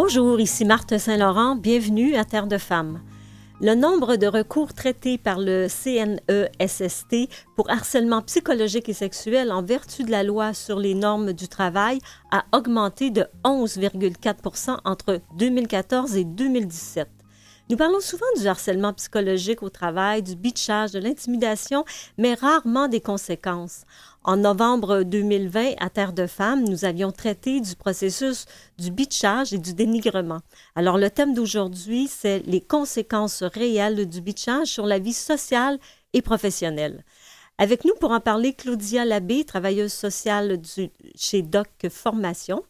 Bonjour, ici Marthe Saint-Laurent, bienvenue à Terre de Femmes. Le nombre de recours traités par le CNESST pour harcèlement psychologique et sexuel en vertu de la loi sur les normes du travail a augmenté de 11,4% entre 2014 et 2017. Nous parlons souvent du harcèlement psychologique au travail, du bitchage, de l'intimidation, mais rarement des conséquences. En novembre 2020, à Terre de Femmes, nous avions traité du processus du bitchage et du dénigrement. Alors, le thème d'aujourd'hui, c'est les conséquences réelles du bitchage sur la vie sociale et professionnelle. Avec nous pour en parler, Claudia Labbé, travailleuse sociale chez Doc Formation.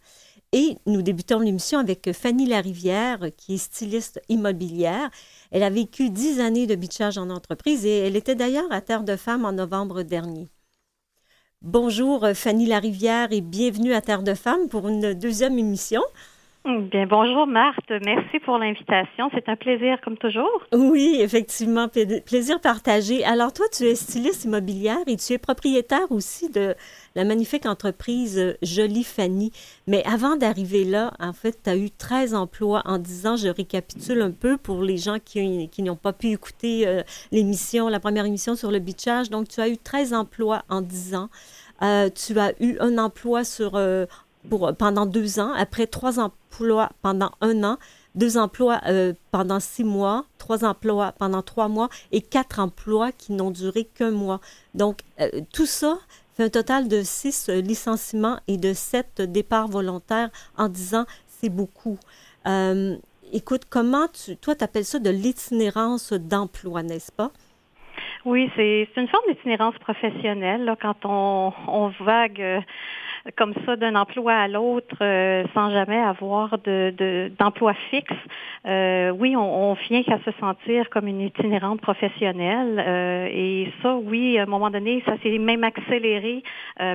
Et nous débutons l'émission avec Fanny Larivière, qui est styliste immobilière. Elle a vécu dix années de bitchage en entreprise et elle était d'ailleurs à Terre de Femmes en novembre dernier. Bonjour Fanny Larivière et bienvenue à Terre de Femmes pour une deuxième émission. Bien, bonjour Marthe, merci pour l'invitation. C'est un plaisir comme toujours. Oui, effectivement, plaisir partagé. Alors toi, tu es styliste immobilière et tu es propriétaire aussi de la magnifique entreprise euh, Jolie Fanny. Mais avant d'arriver là, en fait, tu as eu 13 emplois en 10 ans. Je récapitule un peu pour les gens qui, n'ont pas pu écouter euh, l'émission, la première émission sur le beachage. Donc, tu as eu 13 emplois en 10 ans. Euh, tu as eu un emploi sur, pour, pendant deux ans, après trois emplois pendant un an, deux emplois pendant six mois, trois emplois pendant trois mois et quatre emplois qui n'ont duré qu'un mois. Donc, tout ça, un total de six licenciements et de sept départs volontaires en disant c'est beaucoup. Euh, écoute, comment tu, toi, tu appelles ça de l'itinérance d'emploi, n'est-ce pas? Oui, c'est une forme d'itinérance professionnelle là, quand on, vague euh, comme ça d'un emploi à l'autre euh, sans jamais avoir de, d'emploi fixe, euh, oui, on, on vient qu'à se sentir comme une itinérante professionnelle. Euh, et ça, oui, à un moment donné, ça s'est même accéléré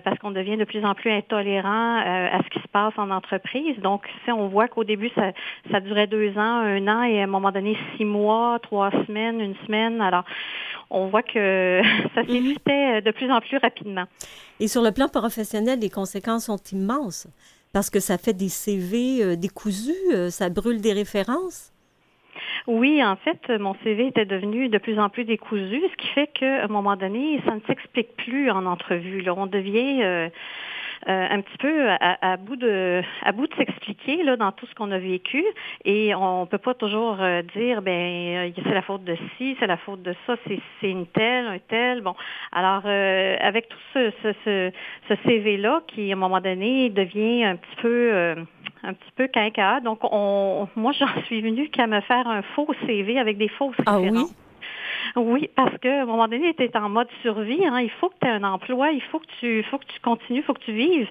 parce qu'on devient de plus en plus intolérant à ce qui se passe en entreprise. Donc, si on voit qu'au début, ça, ça durait deux ans, un an, et à un moment donné, six mois, trois semaines, une semaine. Alors, on voit que ça mhm. s'évitait de plus en plus rapidement. Et sur le plan professionnel, les conséquences sont immenses parce que ça fait des CV euh, décousus, euh, ça brûle des références. Oui, en fait, mon CV était devenu de plus en plus décousu, ce qui fait qu'à un moment donné, ça ne s'explique plus en entrevue. On devient euh, un petit peu à, bout de à bout de s'expliquer là dans tout ce qu'on a vécu et on peut pas toujours euh, dire ben euh, c'est la faute de ci, c'est la faute de ça, c'est c'est une telle, un tel. Bon, alors avec tout ce, ce, ce, CV là qui à un moment donné devient un petit peu un petit peu quinca. Donc on moi j'en suis venue qu'à me faire un faux CV avec des fausses ah, références. Oui? Oui, parce qu'à un moment donné, tu es en mode survie. Hein. Il faut que tu aies un emploi, il faut que tu faut que tu continues, il faut que tu vives.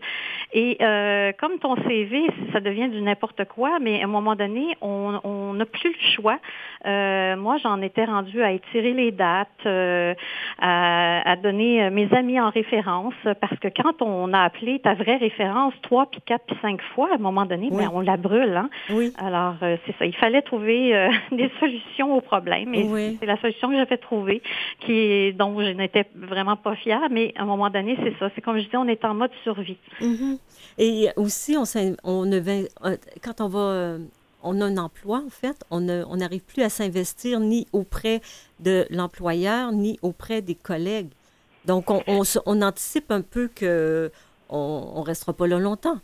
Et euh, comme ton CV, ça devient du n'importe quoi, mais à un moment donné, on n'a plus le choix. Euh, moi, j'en étais rendue à étirer les dates, euh, à, donner mes amis en référence, parce que quand on a appelé ta vraie référence trois, puis quatre, puis cinq fois, à un moment donné, ben, on la brûle. Hein? Oui. Alors, c'est ça. Il fallait trouver des solutions aux problèmes. Et c'est la solution que j'avais trouvée, qui dont je n'étais vraiment pas fière, mais à un moment donné, c'est ça. C'est comme je disais, on est en mode survie. Mm-hmm. Et aussi, on, on euh, quand on va euh, on a un emploi, en fait, on n'arrive plus à s'investir ni auprès de l'employeur, ni auprès des collègues. Donc, on, on, anticipe un peu qu'on ne restera pas là longtemps.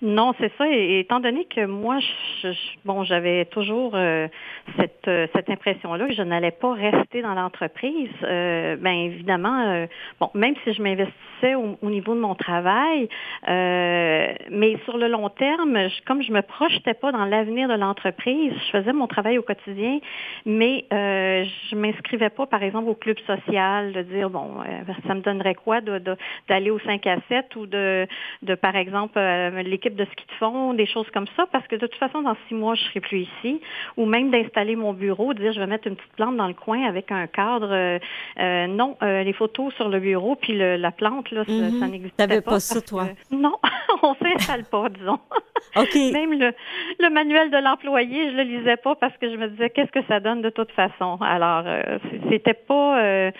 Non, c'est ça. Et, étant donné que moi, je, bon, j'avais toujours euh, cette, euh, cette impression-là que je n'allais pas rester dans l'entreprise. Euh, ben évidemment, euh, bon, même si je m'investissais au, niveau de mon travail, mais sur le long terme, comme je me projetais pas dans l'avenir de l'entreprise, je faisais mon travail au quotidien, mais je m'inscrivais pas, par exemple, au club social, de dire bon, ça me donnerait quoi d'aller au 5 à 7 ou de, de par exemple, l'équipe de ski de fond, des choses comme ça, parce que de toute façon, dans six mois, je serai plus ici. Ou même d'installer mon bureau, de dire je vais mettre une petite plante dans le coin avec un cadre. Euh, euh, non, euh, les photos sur le bureau, puis la plante, là, ça, mhm. n'existe pas. T'avais pas ça, toi? non, on s'installe pas, disons. OK. Même le, le manuel de l'employé, je le lisais pas parce que je me disais qu'est-ce que ça donne de toute façon? Alors, c'était pas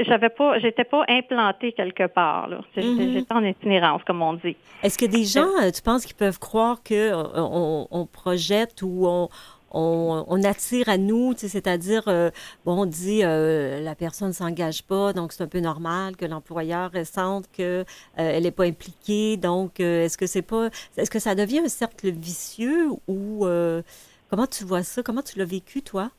j'avais pas, j'étais pas implantée quelque part. Mm-hmm. J'étais en itinérance, comme on dit. Est-ce que des gens, tu penses, qu'ils peuvent croire que on projette ou on, attire à nous, c'est-à-dire, euh, on dit euh, la personne ne s'engage pas, donc c'est un peu normal que l'employeur ressente qu'elle euh, n'est pas impliquée. Donc, est-ce que c'est pas, est-ce que ça devient un cercle vicieux ou comment tu vois ça? Comment tu l'as vécu, toi?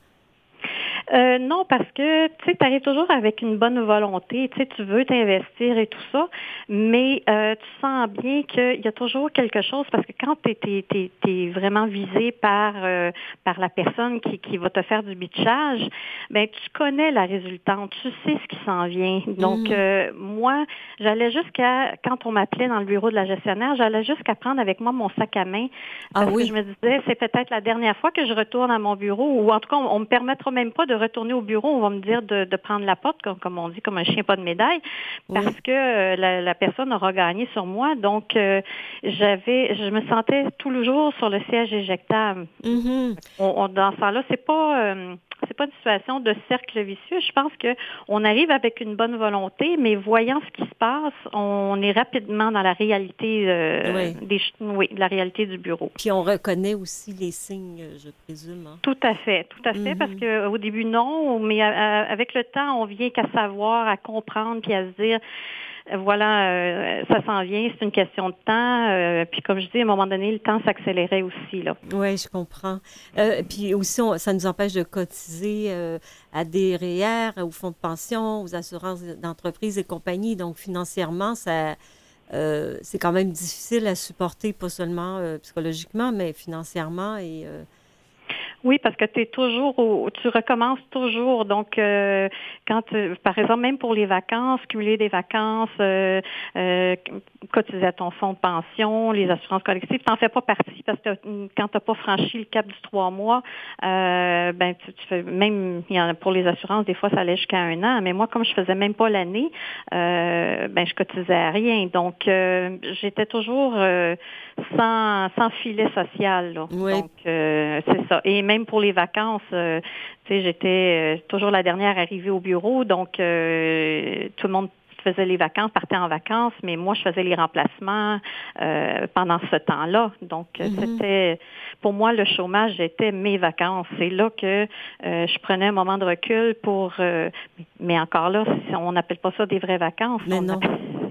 Euh, non, parce que tu arrives toujours avec une bonne volonté, tu veux t'investir et tout ça, mais euh, tu sens bien qu'il y a toujours quelque chose parce que quand tu es, vraiment visé par, euh, par la personne qui, qui va te faire du bitchage, ben tu connais la résultante, tu sais ce qui s'en vient. Donc, mm. moi, j'allais jusqu'à, quand on m'appelait dans le bureau de la gestionnaire, j'allais jusqu'à prendre avec moi mon sac à main. Ah parce que je me disais, c'est peut-être la dernière fois que je retourne à mon bureau, ou en tout cas, on, on me permettra même pas de retourner au bureau, on va me dire de, prendre la porte, comme, on dit, comme un chien pas de médaille, parce que euh, la, personne aura gagné sur moi. Donc, euh, j'avais, je me sentais tout le jour sur le siège éjectable. Mm-hmm. on, dans ce là c'est pas euh, c'est pas une situation de cercle vicieux. Je pense que on arrive avec une bonne volonté, mais voyant ce qui se passe, on est rapidement dans la réalité euh, des oui, la réalité du bureau. Puis on reconnaît aussi les signes, je présume. Hein? Tout à fait, tout à fait, parce mhm. que au début non, mais euh, avec le temps, on vient qu'à savoir, à comprendre, puis à se dire voilà, euh, ça s'en vient, c'est une question de temps. Euh, puis comme je dis, à un moment donné, le temps s'accélérait aussi. Là. Oui, je comprends. Euh, puis aussi, ça nous empêche de cotiser à des REER, aux fonds de pension, aux assurances d'entreprise et compagnie. Donc financièrement, ça, c'est quand même difficile à supporter, pas seulement psychologiquement, mais financièrement et oui, parce que tu es toujours au, tu recommences toujours. Donc, euh, quand, par exemple, même pour les vacances, cumuler des vacances, euh, euh, cotiser à ton fonds de pension, les assurances collectives, tu n'en fais pas partie parce que quand tu n'as pas franchi le cap du trois mois, euh, ben tu, fais même pour les assurances, des fois ça allait jusqu'à un an. Mais moi, comme je faisais même pas l'année, euh, ben je cotisais à rien. Donc, j'étais toujours sans, sans filet social. Là. Donc, c'est ça. Et même pour les vacances, euh, tu sais, j'étais euh, toujours la dernière arrivée au bureau, donc euh, tout le monde faisait les vacances, partait en vacances, mais moi, je faisais les remplacements pendant ce temps-là. Donc, mm-hmm. c'était, pour moi, le chômage était mes vacances. C'est là que je prenais un moment de recul pour, mais encore là, on n'appelle pas ça des vraies vacances. Mais non.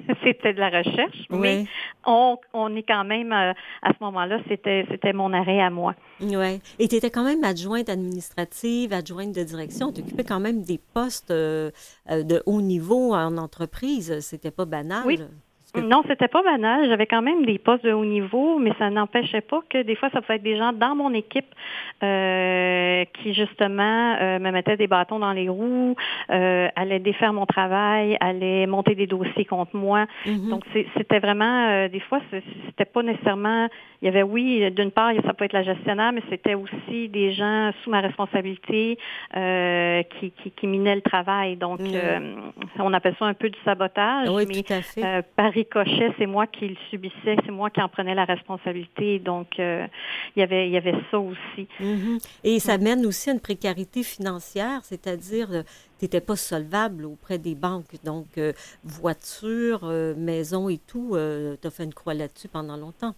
c'était de la recherche, mais on, on, est quand même, euh, à ce moment-là, c'était, c'était mon arrêt à moi. Oui. Et tu étais quand même adjointe administrative, adjointe de direction. Tu occupais quand même des postes euh, euh, de haut niveau en entreprise. C'était pas banal. Oui. Non, c'était pas banal. J'avais quand même des postes de haut niveau, mais ça n'empêchait pas que des fois, ça pouvait être des gens dans mon équipe euh, qui, justement, euh, me mettaient des bâtons dans les roues, euh, allaient défaire mon travail, allaient monter des dossiers contre moi. Mm-hmm. Donc, c'était vraiment, euh, des fois, c'était pas nécessairement, il y avait, oui, d'une part, ça peut être la gestionnaire, mais c'était aussi des gens sous ma responsabilité euh, qui, qui, qui, minaient le travail. Donc, mm. on appelle ça un peu du sabotage. Oui, mais, tout à fait c'est moi qui le subissais, c'est moi qui en prenais la responsabilité. Donc, euh, il, y avait, y avait ça aussi. Mm-hmm. Et ça mène aussi à une précarité financière, c'est-à-dire euh, tu n'étais pas solvable auprès des banques. Donc, euh, voiture, maison et tout, tu as fait une croix là-dessus pendant longtemps.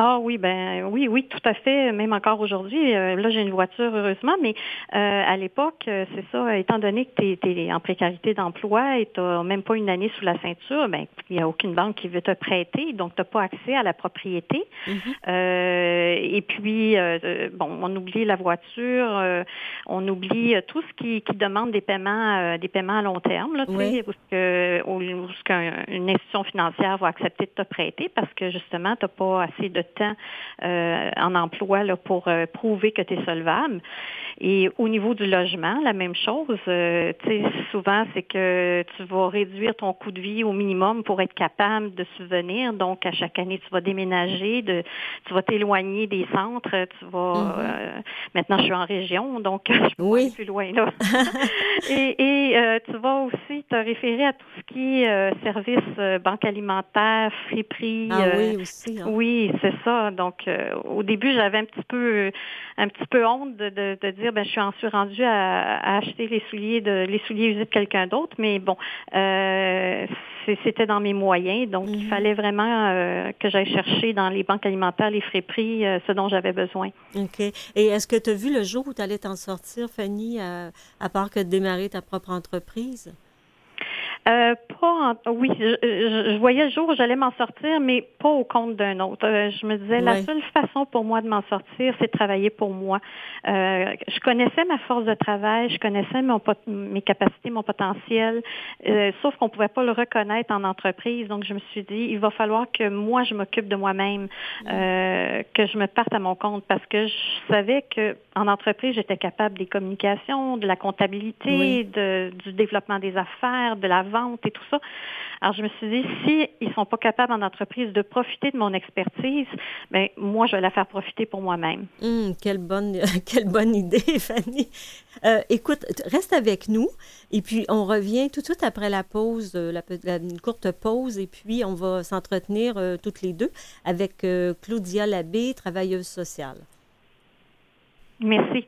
Ah oui, ben oui, oui, tout à fait. Même encore aujourd'hui, euh, là j'ai une voiture heureusement, mais euh, à l'époque, euh, c'est ça, étant donné que tu es, en précarité d'emploi et tu n'as même pas une année sous la ceinture, ben il n'y a aucune banque qui veut te prêter, donc tu n'as pas accès à la propriété. Mm-hmm. et puis, bon, on oublie la voiture, on oublie tout ce qui, qui demande des paiements, des paiements à long terme, là, oui. où, que, qu'une institution financière va accepter de te prêter parce que justement, tu n'as pas assez de temps euh, en emploi là, pour euh, prouver que tu es solvable. Et au niveau du logement, la même chose. Euh, souvent, c'est que tu vas réduire ton coût de vie au minimum pour être capable de subvenir. Donc, à chaque année, tu vas déménager, de, tu vas t'éloigner des centres. Tu vas. Mm-hmm. maintenant, je suis en région, donc je peux aller plus loin là. et, et tu vas aussi te référer à tout ce qui est services banque alimentaire, friperie. Ah oui, aussi. Hein. Oui, c'est ça. Donc, euh, au début, j'avais un petit peu, un petit peu honte de, de, dire, ben, je suis en suis rendue à, acheter les souliers de, les souliers usés de quelqu'un d'autre. Mais bon, euh, c'était dans mes moyens. Donc, il mhm. fallait vraiment euh, que j'aille chercher dans les banques alimentaires les frais prix, ce dont j'avais besoin. OK. Et est-ce que tu as vu le jour où tu allais t'en sortir, Fanny, à part que de démarrer ta propre entreprise? Euh, pas oui, je, voyais le jour où j'allais m'en sortir, mais pas au compte d'un autre. Euh, je me disais, la seule façon pour moi de m'en sortir, c'est de travailler pour moi. Euh, je connaissais ma force de travail, je connaissais mon, mes capacités, mon potentiel, sauf qu'on pouvait pas le reconnaître en entreprise. Donc, je me suis dit, il va falloir que moi, je m'occupe de moi-même, que je me parte à mon compte, parce que je savais que en entreprise, j'étais capable des communications, de la comptabilité, de, du développement des affaires, de la vente et tout ça. Alors, je me suis dit, si ils sont pas capables en entreprise de profiter de mon expertise, ben moi, je vais la faire profiter pour moi-même. Hum, quelle bonne, quelle bonne idée, Fanny. Euh, écoute, reste avec nous et puis on revient tout de suite après la pause, euh, la, une courte pause et puis on va s'entretenir euh, toutes les deux avec Claudia Labbé, travailleuse sociale. Merci.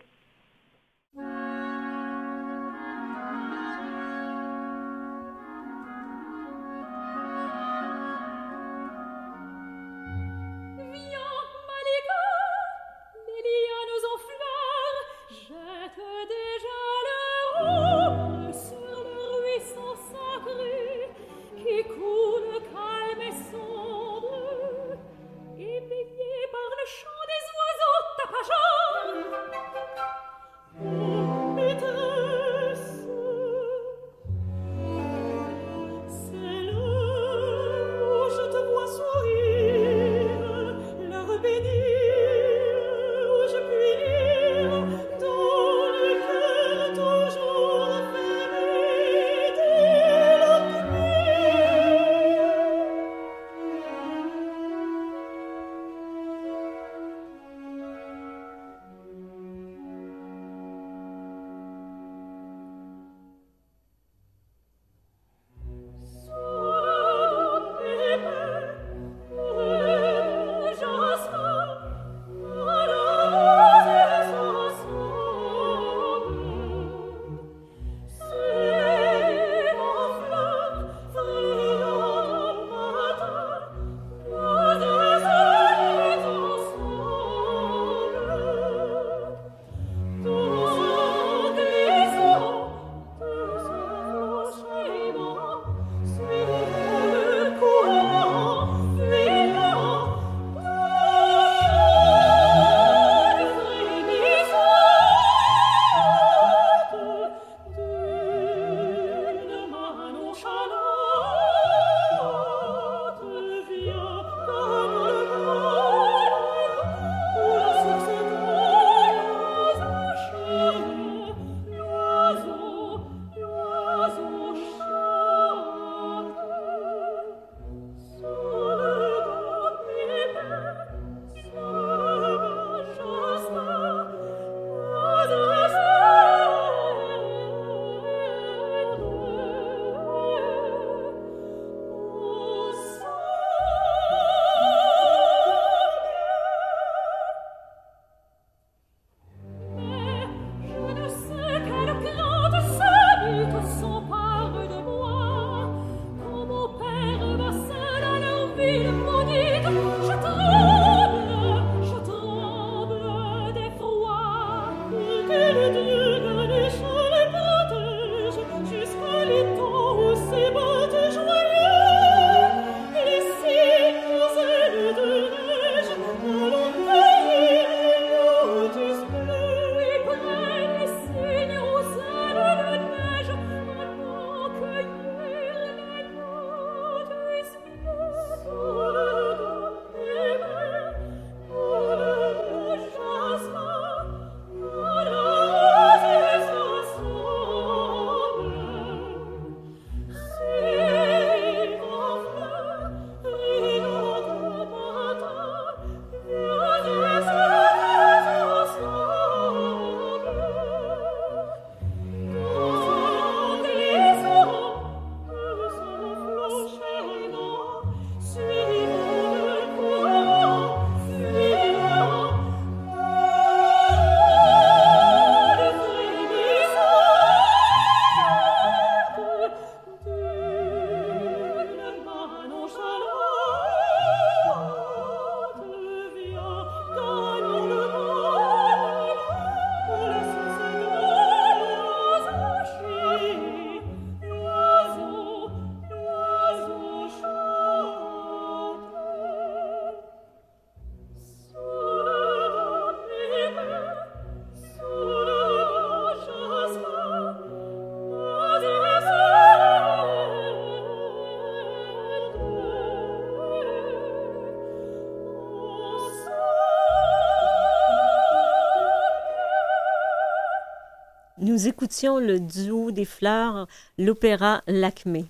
Nous écoutions le duo des fleurs, l'opéra Lacmé.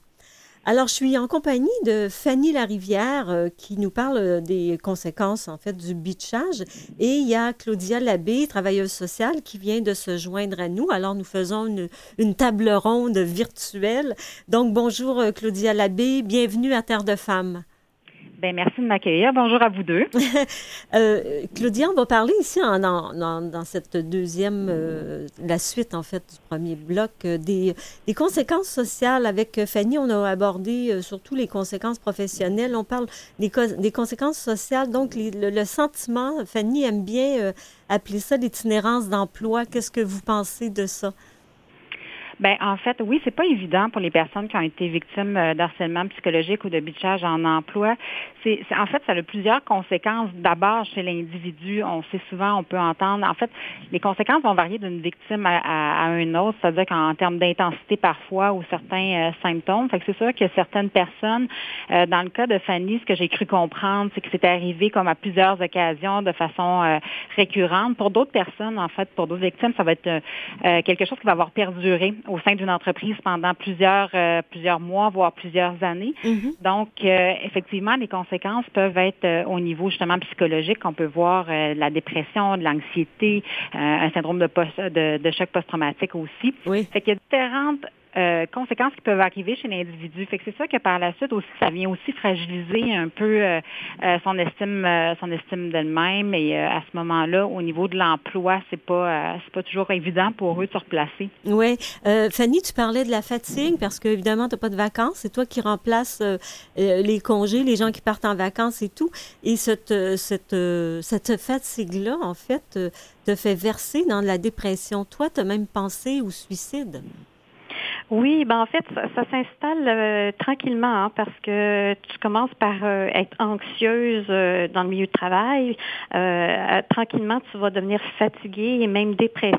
Alors, je suis en compagnie de Fanny Larivière euh, qui nous parle des conséquences, en fait, du beachage. Et il y a Claudia Labbé, travailleuse sociale, qui vient de se joindre à nous. Alors, nous faisons une, une table ronde virtuelle. Donc, bonjour euh, Claudia Labbé, bienvenue à Terre de Femmes. Ben, merci de m'accueillir. Bonjour à vous deux. euh, Claudia, on va parler ici en, dans cette deuxième, euh, la suite en fait du premier bloc, euh, des, des, conséquences sociales. Avec euh, Fanny, on a abordé surtout les conséquences professionnelles. On parle des, des conséquences sociales. Donc, le, le, sentiment, Fanny aime bien appeler ça l'itinérance d'emploi. Qu'est-ce que vous pensez de ça? Ben en fait, oui, c'est pas évident pour les personnes qui ont été victimes euh, d'harcèlement psychologique ou de bitchage en emploi. C'est, en fait, ça a plusieurs conséquences. D'abord, chez l'individu, on sait souvent, on peut entendre. En fait, les conséquences vont varier d'une victime à, à, un autre, c'est-à-dire qu'en termes d'intensité parfois ou certains euh, symptômes. Fait que c'est sûr que certaines personnes, euh, dans le cas de Fanny, ce que j'ai cru comprendre, c'est que c'était arrivé comme à plusieurs occasions de façon récurrente. Pour d'autres personnes, en fait, pour d'autres victimes, ça va être quelque chose qui va avoir perduré au sein d'une entreprise pendant plusieurs, euh, plusieurs mois, voire plusieurs années. Mm-hmm. Donc, euh, effectivement, les conséquences peuvent être euh, au niveau justement psychologique. On peut voir la dépression, de l'anxiété, un syndrome de, post, de, de choc post-traumatique aussi. Oui. Fait qu'il y a différentes euh, conséquences qui peuvent arriver chez l'individu. Fait que c'est ça que par la suite aussi, ça vient aussi fragiliser un peu euh, euh, son estime, son estime d'elle-même. Et à ce moment-là, au niveau de l'emploi, c'est pas, c'est pas toujours évident pour eux de se replacer. Oui, Fanny, tu parlais de la fatigue parce qu'évidemment, tu n'as pas de vacances. C'est toi qui remplaces les congés, les gens qui partent en vacances et tout. Et cette, cette, cette fatigue-là, en fait, te fait verser dans la dépression. Toi, tu as même pensé au suicide. Oui, ben en fait, ça, s'installe euh, tranquillement hein, parce que tu commences par euh, être anxieuse euh, dans le milieu de travail. tranquillement, tu vas devenir fatiguée et même dépressif.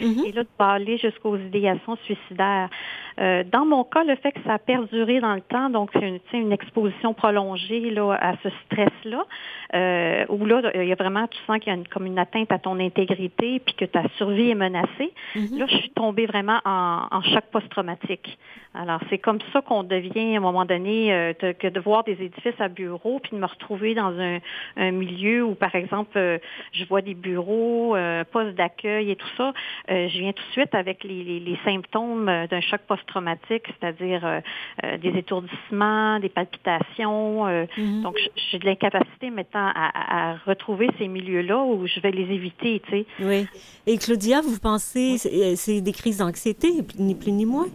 Mm-hmm. Et là, tu vas aller jusqu'aux idéations suicidaires. Dans mon cas, le fait que ça a perduré dans le temps, donc c'est une, une, exposition prolongée là, à ce stress-là, où là, il y a vraiment, tu sens qu'il y a une, comme une atteinte à ton intégrité, puis que ta survie est menacée. Mm-hmm. Là, je suis tombée vraiment en, en choc post-traumatique. Alors, c'est comme ça qu'on devient, à un moment donné, euh, que de voir des édifices à bureaux, puis de me retrouver dans un, un milieu où, par exemple, euh, je vois des bureaux, euh, postes d'accueil et tout ça. je viens tout de suite avec les, les, les symptômes d'un choc post traumatique, c'est-à-dire des étourdissements, des palpitations. Mhm. Donc, j'ai de l'incapacité maintenant à, retrouver ces milieux-là où je vais les éviter, tu sais. Oui. Et Claudia, vous pensez, c'est des crises d'anxiété, ni plus ni moins?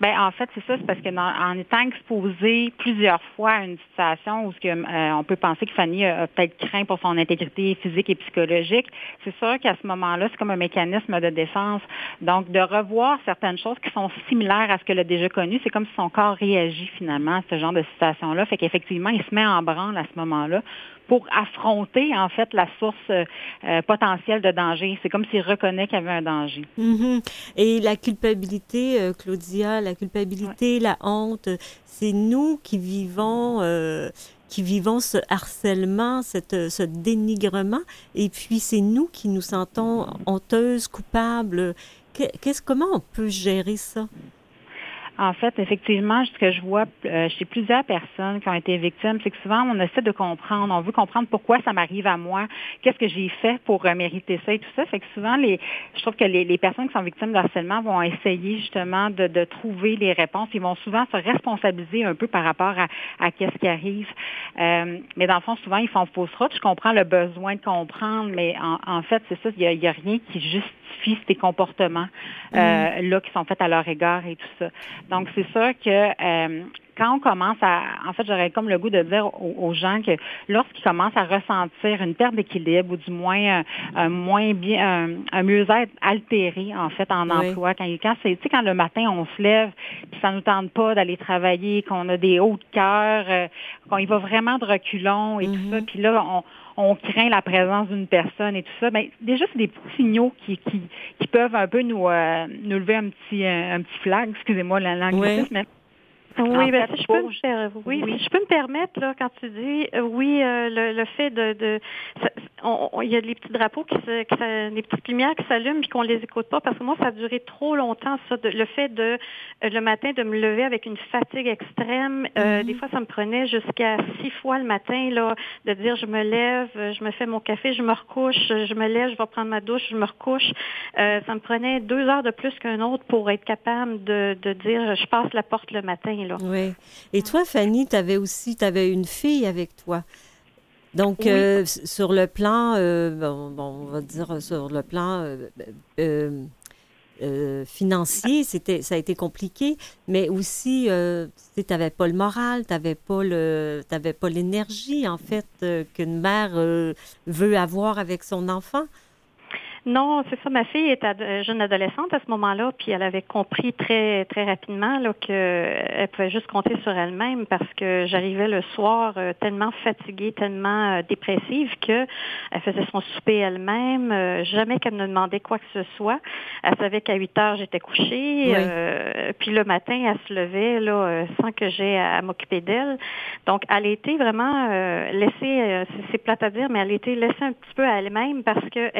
Ben en fait, c'est ça, c'est parce que en étant exposé plusieurs fois à une situation où ce euh, on peut penser que Fanny a, peut-être craint pour son intégrité physique et psychologique, c'est sûr qu'à ce moment-là, c'est comme un mécanisme de défense. Donc, de revoir certaines choses qui sont similaires à ce qu'elle a déjà connu, c'est comme si son corps réagit finalement à ce genre de situation-là. Fait qu'effectivement, il se met en branle à ce moment-là pour affronter en fait la source euh, euh, potentielle de danger. C'est comme s'il reconnaît qu'il y avait un danger. Mm-hmm. Et la culpabilité, euh, Claudia, la culpabilité, la honte, c'est nous qui vivons. qui vivons ce harcèlement, cette, ce dénigrement, et puis c'est nous qui nous sentons honteuses, coupables. Qu'est-ce, comment on peut gérer ça? En fait, effectivement, ce que je vois euh, chez plusieurs personnes qui ont été victimes, c'est que souvent, on essaie de comprendre, on veut comprendre pourquoi ça m'arrive à moi, qu'est-ce que j'ai fait pour euh, mériter ça et tout ça. Fait que souvent, les, je trouve que les, les personnes qui sont victimes de harcèlement vont essayer justement de, de, trouver les réponses. Ils vont souvent se responsabiliser un peu par rapport à, à qu'est-ce qui arrive. Euh, mais dans le fond, souvent, ils font fausse route. Je comprends le besoin de comprendre, mais en, en fait, c'est ça, il n'y a, a rien qui justifie ces comportements euh, mm. là qui sont faits à leur égard et tout ça. Donc, c'est sûr que euh, quand on commence à, en fait, j'aurais comme le goût de dire aux, gens que lorsqu'ils commencent à ressentir une perte d'équilibre ou du moins un, moins bien, un, mieux-être altéré en fait en emploi, quand, quand c'est, tu sais, quand le matin on se lève, puis ça nous tente pas d'aller travailler, qu'on a des hauts de cœur, euh, qu'on y va vraiment de reculons et tout ça, mm-hmm. puis là on on craint la présence d'une personne et tout ça, mais ben, déjà, c'est des petits signaux qui, qui, qui peuvent un peu nous, euh, nous lever un petit, un, petit flag, excusez-moi la langue, mais Oui, ben, si je peux me, oui, Si je peux me permettre, là, quand tu dis, euh, oui, euh, le, le, fait de, de il y a des petits drapeaux, qui, se, des petites lumières qui s'allument puis qu'on les écoute pas, parce que moi, ça a duré trop longtemps, ça, le fait de, euh, le matin, de me lever avec une fatigue extrême. Mm-hmm. Des fois, ça me prenait jusqu'à six fois le matin, là, de dire, je me lève, je me fais mon café, je me recouche, je me lève, je vais prendre ma douche, je me recouche. ça me prenait deux heures de plus qu'un autre pour être capable de, de dire, je passe la porte le matin. Oui. Et toi, Fanny, tu avais aussi, avais une fille avec toi. Donc, euh, sur le plan, euh, bon, on va dire sur le plan euh, financier, c'était, ça a été compliqué, mais aussi, tu n'avais pas le moral, tu n'avais pas, le, pas l'énergie, en fait, qu'une mère veut avoir avec son enfant. Non, c'est ça. Ma fille était jeune adolescente à ce moment-là, puis elle avait compris très très rapidement là qu'elle pouvait juste compter sur elle-même parce que j'arrivais le soir euh, tellement fatiguée, tellement euh, dépressive que elle faisait son souper elle-même. Euh, jamais qu'elle me demandait quoi que ce soit. Elle savait qu'à 8 heures j'étais couchée. puis le matin, elle se levait là sans que j'aie à, m'occuper d'elle. Donc elle était vraiment laissée, c'est plate à dire, mais elle était laissée un petit peu à elle-même parce que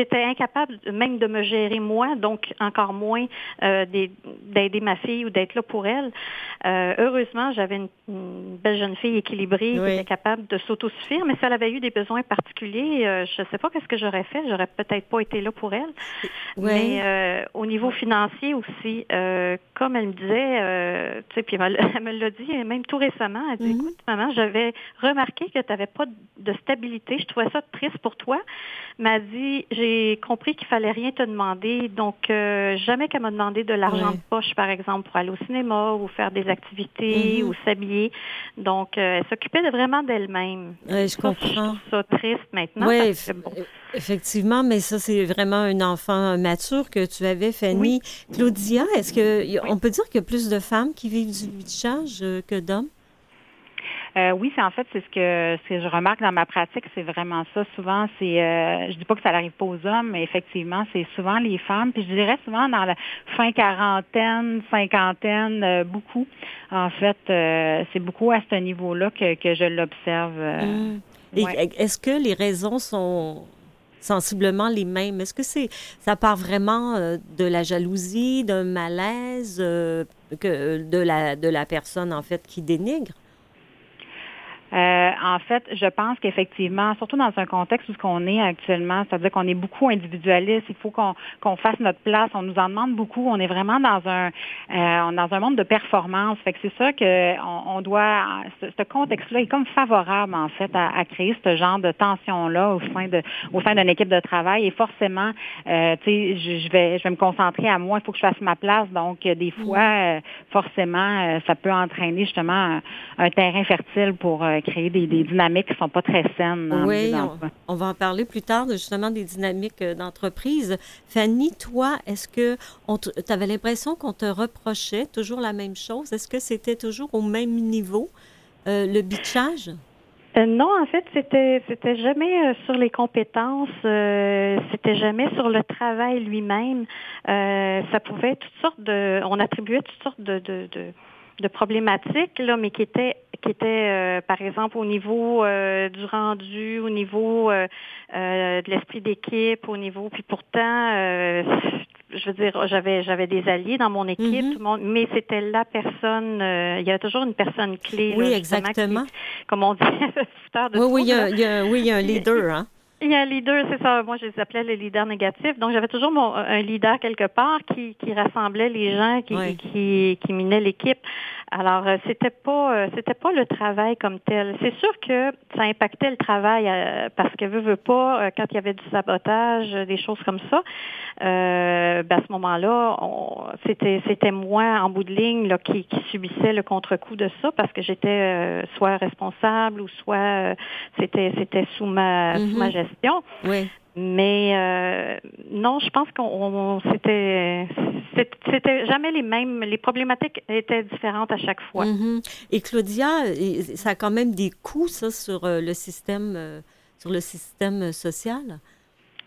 j'étais incapable même de me gérer moi, donc encore moins euh, d'aider ma fille ou d'être là pour elle. Euh, heureusement, j'avais une, belle jeune fille équilibrée qui était capable de s'autosuffire, mais si elle avait eu des besoins particuliers, euh, je ne sais pas qu'est-ce que j'aurais fait. J'aurais peut-être pas été là pour elle. Mais au niveau financier aussi, comme elle me disait, tu sais, puis elle, me l'a dit, même tout récemment, elle dit, mm-hmm. écoute, maman, j'avais remarqué que tu n'avais pas de stabilité. Je trouvais ça triste pour toi. M'a dit, j'ai j'ai compris qu'il fallait rien te demander. Donc, euh, jamais qu'elle m'a demandé de l'argent de poche, par exemple, pour aller au cinéma ou faire des activités mm-hmm. ou s'habiller. Donc, euh, elle s'occupait vraiment d'elle-même. Je comprends. Je trouve ça triste maintenant. Oui, effectivement, mais ça, c'est vraiment un enfant mature que tu avais, Fanny. Claudia, est-ce que on peut dire qu'il y a plus de femmes qui vivent du bichage euh, que d'hommes? Euh, oui, c'est en fait c'est ce que ce que je remarque dans ma pratique, c'est vraiment ça. Souvent, c'est euh, je dis pas que ça n'arrive pas aux hommes, mais effectivement, c'est souvent les femmes. Puis je dirais souvent dans la fin quarantaine, cinquantaine, euh, beaucoup. En fait, euh, c'est beaucoup à ce niveau-là que, que je l'observe. Mmh. Est-ce que les raisons sont sensiblement les mêmes? Est-ce que c'est ça part vraiment de la jalousie, d'un malaise que de la de la personne en fait qui dénigre? Euh, en fait, je pense qu'effectivement, surtout dans un contexte où ce qu'on est actuellement, c'est-à-dire qu'on est beaucoup individualiste, il faut qu'on fasse notre place, on nous en demande beaucoup, on est vraiment dans un euh, dans un monde de performance. Fait que c'est ça que on, doit ce, contexte-là est comme favorable en fait à, créer ce genre de tension-là au sein de au sein d'une équipe de travail. Et forcément, euh, tu sais, je, vais je vais me concentrer à moi, il faut que je fasse ma place. Donc des fois, euh, forcément, ça peut entraîner justement un, un terrain fertile pour créer des, dynamiques qui ne sont pas très saines. oui, on, va en parler plus tard, justement, des dynamiques euh, d'entreprise. Fanny, toi, est-ce que tu avais l'impression qu'on te reprochait toujours la même chose? Est-ce que c'était toujours au même niveau, euh, le bitchage? Euh, non, en fait, c'était c'était jamais sur les compétences, c'était jamais sur le travail lui-même. ça pouvait être toutes sortes de, on attribuait toutes sortes de, de, de de problématiques, là, mais qui étaient qui était, euh, par exemple, au niveau euh, du rendu, au niveau euh, de l'esprit d'équipe, au niveau. Puis pourtant, je veux dire, j'avais j'avais des alliés dans mon équipe, mm-hmm. mais c'était la personne. il y avait toujours une personne clé. Oui, exactement. comme on dit, de oui, oui, il y a, oui, il y a un leader, hein. Il y a un leader, c'est ça. Moi, je les appelais les leaders négatifs. Donc, j'avais toujours mon, un leader quelque part qui, qui rassemblait les gens, qui, qui, qui minait l'équipe. Alors, euh, c'était pas euh, c'était pas le travail comme tel. C'est sûr que ça impactait le travail euh, parce que veut, veut pas, quand il y avait du sabotage, des choses comme ça, ben, à ce moment-là, c'était c'était moi en bout de ligne là, qui, qui subissait le contre-coup de ça parce que j'étais soit responsable ou soit c'était c'était sous ma sous ma mm-hmm. Oui. Mais euh, non, je pense qu'on c'était c'était jamais les mêmes. Les problématiques étaient différentes à chaque fois. Mm-hmm. Et Claudia, ça a quand même des coûts ça sur euh, le système euh, sur le système social?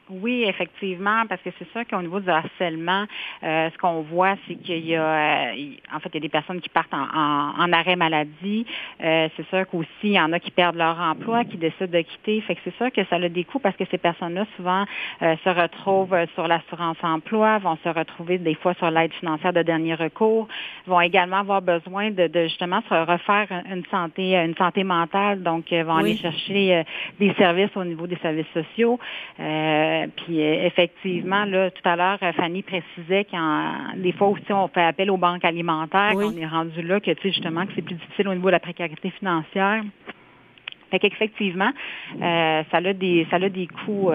Oui, effectivement, parce que c'est sûr qu'au niveau du harcèlement, euh, ce qu'on voit, c'est qu'il y a, euh, en fait, il y a des personnes qui partent en, arrêt maladie. Euh, c'est sûr qu'aussi, il y en a qui perdent leur emploi, qui décident de quitter. Fait que c'est sûr que ça a des coûts parce que ces personnes-là, souvent, se retrouvent sur l'assurance emploi, vont se retrouver des fois sur l'aide financière de dernier recours, vont également avoir besoin de, justement se refaire une santé, une santé mentale. Donc, vont aller chercher des services au niveau des services sociaux. Euh, puis euh, effectivement, là, tout à l'heure, euh, Fanny précisait qu'en des fois aussi on fait appel aux banques alimentaires, qu'on est rendu là, que tu sais justement que c'est plus difficile au niveau de la précarité financière. Fait qu'effectivement, ça a des ça a des coûts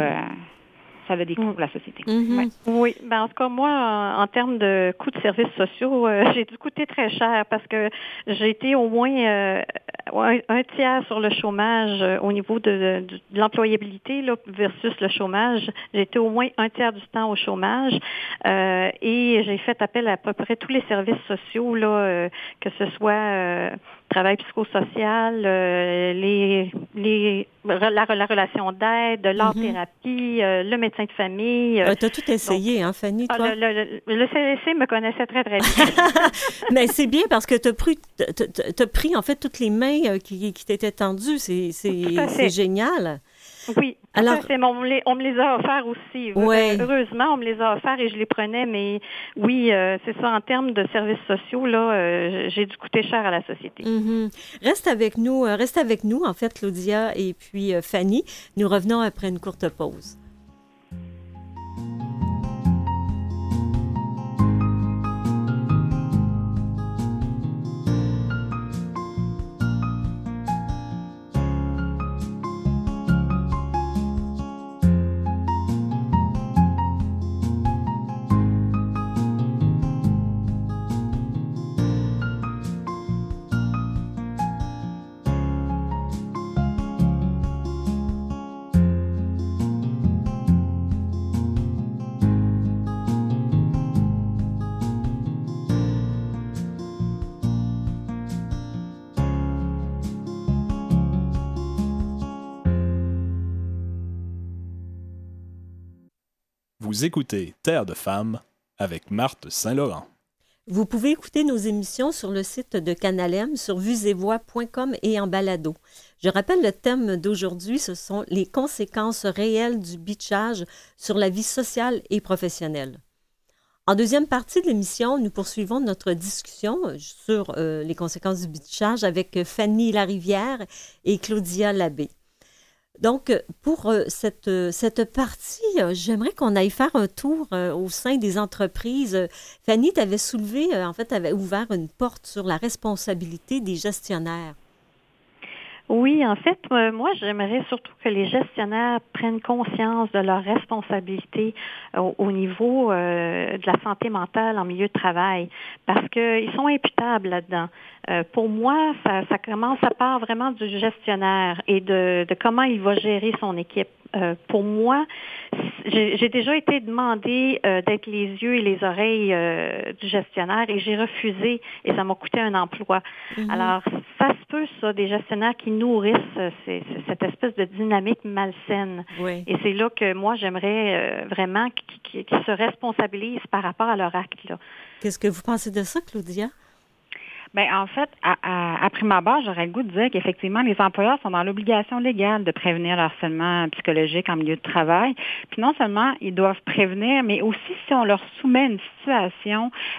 ça a des coûts pour la société. Mm-hmm. Oui, ben en tout cas, moi, en, termes de coûts de services sociaux, j'ai dû coûter très cher parce que j'ai été au moins un, tiers sur le chômage euh, au niveau de, l'employabilité versus le chômage. J'ai été au moins un tiers du temps au chômage euh, et j'ai fait appel à, peu près tous les services sociaux, là, euh, que ce soit travail psychosocial, les, les, la, relation d'aide, l'art-thérapie, mm-hmm. le médecin de famille. tu as tout essayé, hein, Fanny, ah, toi? le, le, CLC me connaissait très, très bien. Mais c'est bien parce que tu as, pris, en fait, toutes les mains euh, qui, qui t'étaient tendues. C'est génial. Oui. Alors, on, me les, on me les a offerts aussi. Heureusement, on me les a offerts et je les prenais, mais oui, euh, c'est ça, en termes de services sociaux, là, euh, j'ai dû coûter cher à la société. Mm-hmm. Reste avec nous, reste avec nous, en fait, Claudia et puis Fanny. Nous revenons après une courte pause. Vous écoutez Terre de femmes avec Marthe Saint-Laurent. Vous pouvez écouter nos émissions sur le site de Canalem, sur vuesetvoix.com et en balado. Je rappelle le thème d'aujourd'hui, ce sont les conséquences réelles du bitchage sur la vie sociale et professionnelle. En deuxième partie de l'émission, nous poursuivons notre discussion sur euh, les conséquences du bitchage avec Fanny Larivière et Claudia Labbé. Donc, pour euh, cette, euh, cette partie, euh, j'aimerais qu'on aille faire un tour au sein des entreprises. Fanny, tu avais soulevé, en fait, tu avais ouvert une porte sur la responsabilité des gestionnaires. Oui, en fait, moi, j'aimerais surtout que les gestionnaires prennent conscience de leur responsabilité au, niveau de la santé mentale en milieu de travail, parce qu'ils sont imputables là-dedans. Euh, pour moi, ça, commence, ça part vraiment du gestionnaire et de comment il va gérer son équipe. Euh, pour moi, j'ai déjà été demandé euh, d'être les yeux et les oreilles du gestionnaire et j'ai refusé et ça m'a coûté un emploi. Mhm. Alors, ça se peut, ça, des gestionnaires qui nourrissent cette espèce de dynamique malsaine. Et c'est là que moi, j'aimerais vraiment qu'ils se responsabilisent par rapport à leur acte. Qu'est-ce que vous pensez de ça, Claudia? Bien, en fait, à, à, à j'aurais le goût de dire qu'effectivement, les employeurs sont dans l'obligation légale de prévenir le harcèlement psychologique en milieu de travail. Puis non seulement ils doivent prévenir, mais aussi si on leur soumet une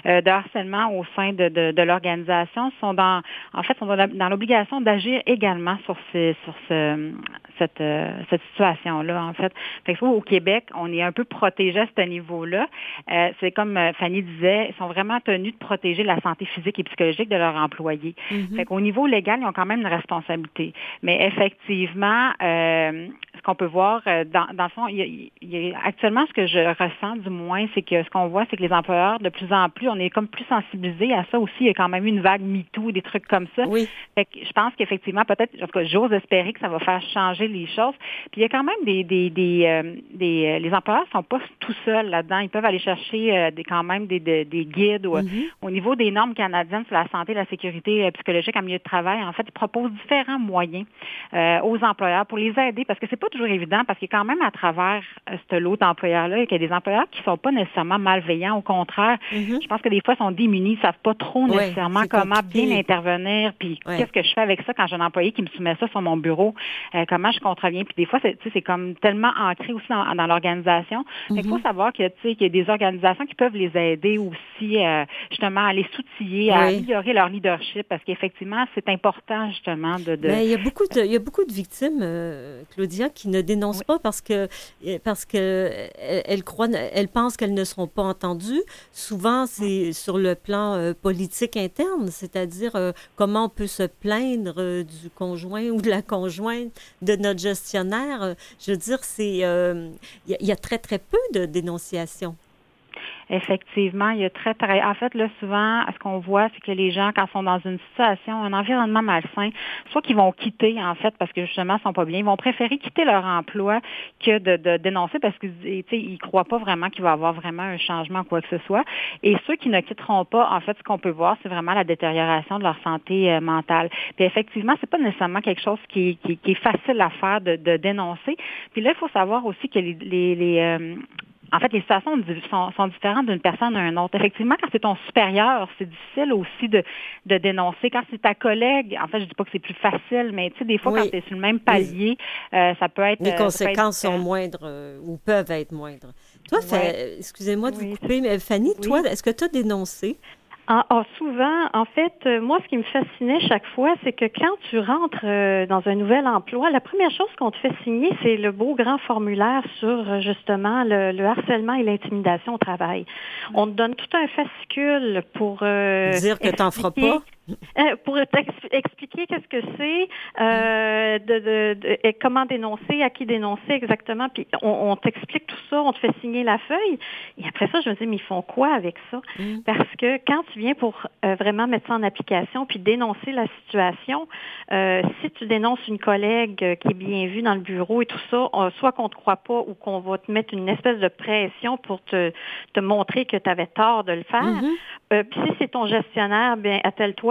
euh, de harcèlement au sein de, de, de l'organisation, sont dans, en fait, sont dans l'obligation d'agir également sur, ces, sur ce, cette, euh, cette situation-là, en fait. Fait que, au Québec, on est un peu protégé à ce niveau-là. Euh, c'est comme Fanny disait, ils sont vraiment tenus de protéger la santé physique et psychologique de leurs employés. Mm-hmm. Fait qu'au niveau légal, ils ont quand même une responsabilité. Mais effectivement, euh, ce qu'on peut voir, dans, dans le fond, il y a, actuellement, ce que je ressens du moins, c'est que ce qu'on voit, c'est que les employeurs de plus en plus, on est comme plus sensibilisé à ça aussi. Il y a quand même une vague MeToo, des trucs comme ça. Oui. Fait que je pense qu'effectivement, peut-être, en tout cas, j'ose espérer que ça va faire changer les choses. Puis il y a quand même des, des, des, euh, des euh, les employeurs sont pas tout seuls là-dedans. Ils peuvent aller chercher euh, des, quand même des, des, des guides Mhm. au niveau des normes canadiennes sur la santé et la sécurité psychologique en milieu de travail. En fait, ils proposent différents moyens euh, aux employeurs pour les aider parce que c'est pas toujours évident parce qu'il y a quand même à travers ce lot d'employeurs-là, il y a des employeurs qui sont pas nécessairement malveillants. Au contraire, Mhm. je pense que des fois, ils sont démunis, ils savent pas trop nécessairement comment compliqué. bien intervenir, puis qu'est-ce que je fais avec ça quand j'ai un employé qui me soumet ça sur mon bureau, euh, comment je contreviens. Puis des fois, c'est, tu sais, c'est comme tellement ancré aussi dans, dans l'organisation. Fait qu'il faut savoir que, tu sais, qu'il y a des organisations qui peuvent les aider aussi, euh, justement, à les soutiller, à Oui. améliorer leur leadership, parce qu'effectivement, c'est important, justement, de... de... Mais il y a beaucoup de, il y a beaucoup de victimes, euh, Claudia, qui ne dénoncent pas parce que parce que elles croient, elles pensent qu'elles ne seront pas entendues. Souvent, c'est sur le plan euh, politique interne, c'est-à-dire euh, comment on peut se plaindre euh, du conjoint ou de la conjointe de notre gestionnaire. Je veux dire, c'est il y a très très peu de dénonciations. Effectivement, il y a très, très. En fait, là, souvent, ce qu'on voit, c'est que les gens, quand ils sont dans une situation, un environnement malsain, soit qu'ils vont quitter, en fait, parce que justement, ils sont pas bien, ils vont préférer quitter leur emploi que de, de dénoncer parce qu'ils ils croient pas vraiment qu'il va y avoir vraiment un changement, quoi que ce soit. Et ceux qui ne quitteront pas, en fait, ce qu'on peut voir, c'est vraiment la détérioration de leur santé euh, mentale. Puis effectivement, c'est pas nécessairement quelque chose qui, qui, qui est facile à faire de, de dénoncer. Puis là, il faut savoir aussi que les, les, les euh, en fait, les situations sont, sont différentes d'une personne à une autre. Effectivement, quand c'est ton supérieur, c'est difficile aussi de, de dénoncer. Quand c'est ta collègue, en fait, je dis pas que c'est plus facile, mais tu sais, des fois, Oui. quand tu es sur le même palier, euh, ça peut être... Les euh, être conséquences sont moindres euh, ou peuvent être moindres. Toi, Ouais. excusez-moi de vous Oui, couper, mais Fanny, toi, est-ce que tu as dénoncé? Ah, ah, souvent, en fait, euh, moi, ce qui me fascinait chaque fois, c'est que quand tu rentres euh, dans un nouvel emploi, la première chose qu'on te fait signer, c'est le beau grand formulaire sur euh, justement le, le harcèlement et l'intimidation au travail. On te donne tout un fascicule pour euh, Dire que tu n'en feras pas? Euh, pour expliquer qu'est-ce que c'est, euh, de, de- de- et comment dénoncer, à qui dénoncer exactement. Puis on, on t'explique tout ça, on te fait signer la feuille. Et après ça, je me dis, mais ils font quoi avec ça? Mm. Parce que quand tu viens pour euh, vraiment mettre ça en application puis dénoncer la situation, euh, si tu dénonces une collègue qui est bien vue dans le bureau et tout ça, soit qu'on te croit pas ou qu'on va te mettre une espèce de pression pour te, te montrer que tu avais tort de le faire. Mhm. Euh, puis si c'est ton gestionnaire, bien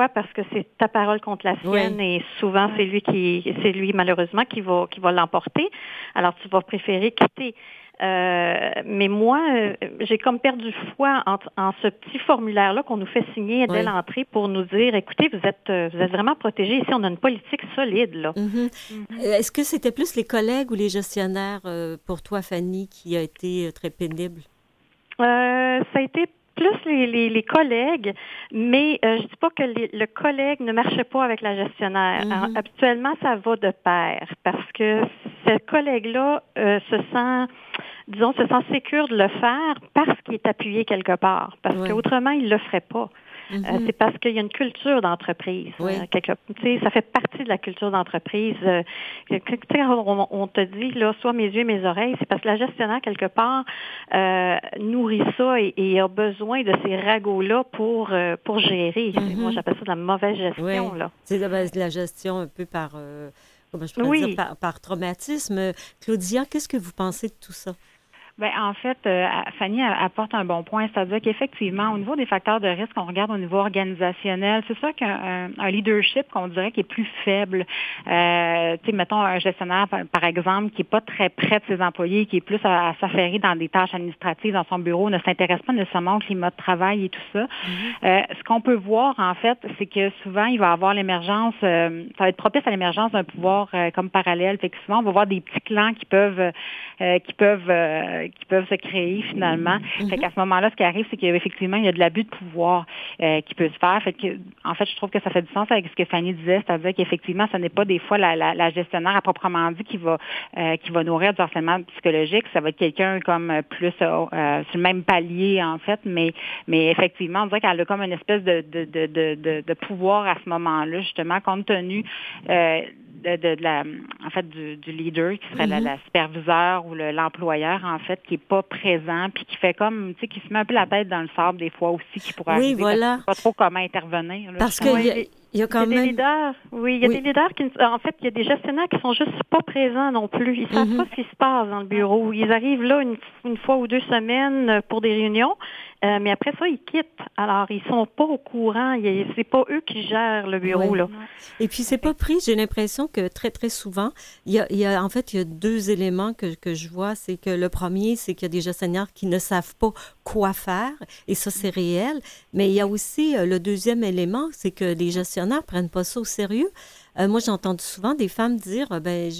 parce que c'est ta parole contre la sienne et souvent c'est lui qui c'est lui malheureusement qui va qui va l'emporter. Alors tu vas préférer quitter. Euh, mais moi, euh, j'ai comme perdu foi en, en ce petit formulaire-là qu'on nous fait signer dès Oui. l'entrée pour nous dire, écoutez, vous êtes, euh, vous êtes vraiment protégés ici, on a une politique solide là. Mhm. Euh, Est-ce que c'était plus les collègues ou les gestionnaires euh, pour toi, Fanny, qui a été très pénible? Ça a été plus les, les, les collègues, mais euh, je dis pas que les- le collègue ne marchait pas avec la gestionnaire. Mhm. Alors, habituellement, ça va de pair parce que ce collègue-là euh, se sent, disons, se sent sécure de le faire parce qu'il est appuyé quelque part. Parce qu'autrement, il le ferait pas. Mhm. Euh, c'est parce qu'il y a une culture d'entreprise. Oui. Euh, quelque- ça fait partie de la culture d'entreprise. Euh, on, on te dit, là, soit mes yeux, mes oreilles, c'est parce que la gestionnaire, quelque part, euh, nourrit ça et, et a besoin de ces ragots-là pour, pour gérer. Mhm. Moi, j'appelle ça de la mauvaise gestion. Oui. Là. C'est de, la gestion un peu par, comment je pourrais Oui. dire, par, par traumatisme. Claudia, qu'est-ce que vous pensez de tout ça? Ben, en fait, euh, Fanny apporte un bon point, c'est-à-dire qu'effectivement, au niveau des facteurs de risque, on regarde au niveau organisationnel, c'est sûr qu'un un leadership qu'on dirait qui est plus faible, euh, tu sais, mettons un gestionnaire, par, exemple, qui est pas très près de ses employés, qui est plus à, à s'affairer dans des tâches administratives dans son bureau, ne s'intéresse pas nécessairement au climat de travail et tout ça. Euh, ce qu'on peut voir, en fait, c'est que souvent, il va y avoir l'émergence, euh, ça va être propice à l'émergence d'un pouvoir euh, comme parallèle. Fait que souvent, on va voir des petits clans qui peuvent euh, qui peuvent euh, qui peuvent se créer finalement. Fait qu'à ce moment-là, ce qui arrive, c'est qu'effectivement, il y a de l'abus de pouvoir euh, qui peut se faire. Fait que, en fait, je trouve que ça fait du sens avec ce que Fanny disait, c'est-à-dire qu'effectivement, ce n'est pas des fois la, la, la gestionnaire à proprement dit qui va euh, qui va nourrir du harcèlement psychologique. Ça va être quelqu'un comme euh, plus euh, euh, sur le même palier, en fait, mais mais effectivement, on dirait qu'elle a comme une espèce de, de, de, de, de, de pouvoir à ce moment-là, justement, compte tenu euh, de, la, en fait, du, leader qui serait la, mm-hmm. superviseur ou l'employeur, en fait, qui est pas présent, puis qui fait comme, tu sais, qui se met un peu la tête dans le sable des fois aussi, qui pourrait oui, voilà. pas trop comment intervenir. Parce que il y a quand même... des leaders. Oui, il y a des leaders qui, en fait, il y a des gestionnaires qui sont juste pas présents non plus. Ils savent mm-hmm. pas ce qui se passe dans le bureau. Ils arrivent là une, une fois ou deux semaines pour des réunions. Euh, mais après ça, ils quittent. Alors, ils sont pas au courant. C'est pas eux qui gèrent le bureau. Là. Et puis, c'est pas pris. J'ai l'impression que très, très souvent, il y, a, il y a, en fait, il y a deux éléments que, que je vois. C'est que le premier, c'est qu'il y a des gestionnaires qui ne savent pas quoi faire. Et ça, c'est réel. Mais il y a aussi euh, le deuxième élément, c'est que les gestionnaires prennent pas ça au sérieux. Euh, moi, j'ai entendu souvent des femmes dire, euh, ben,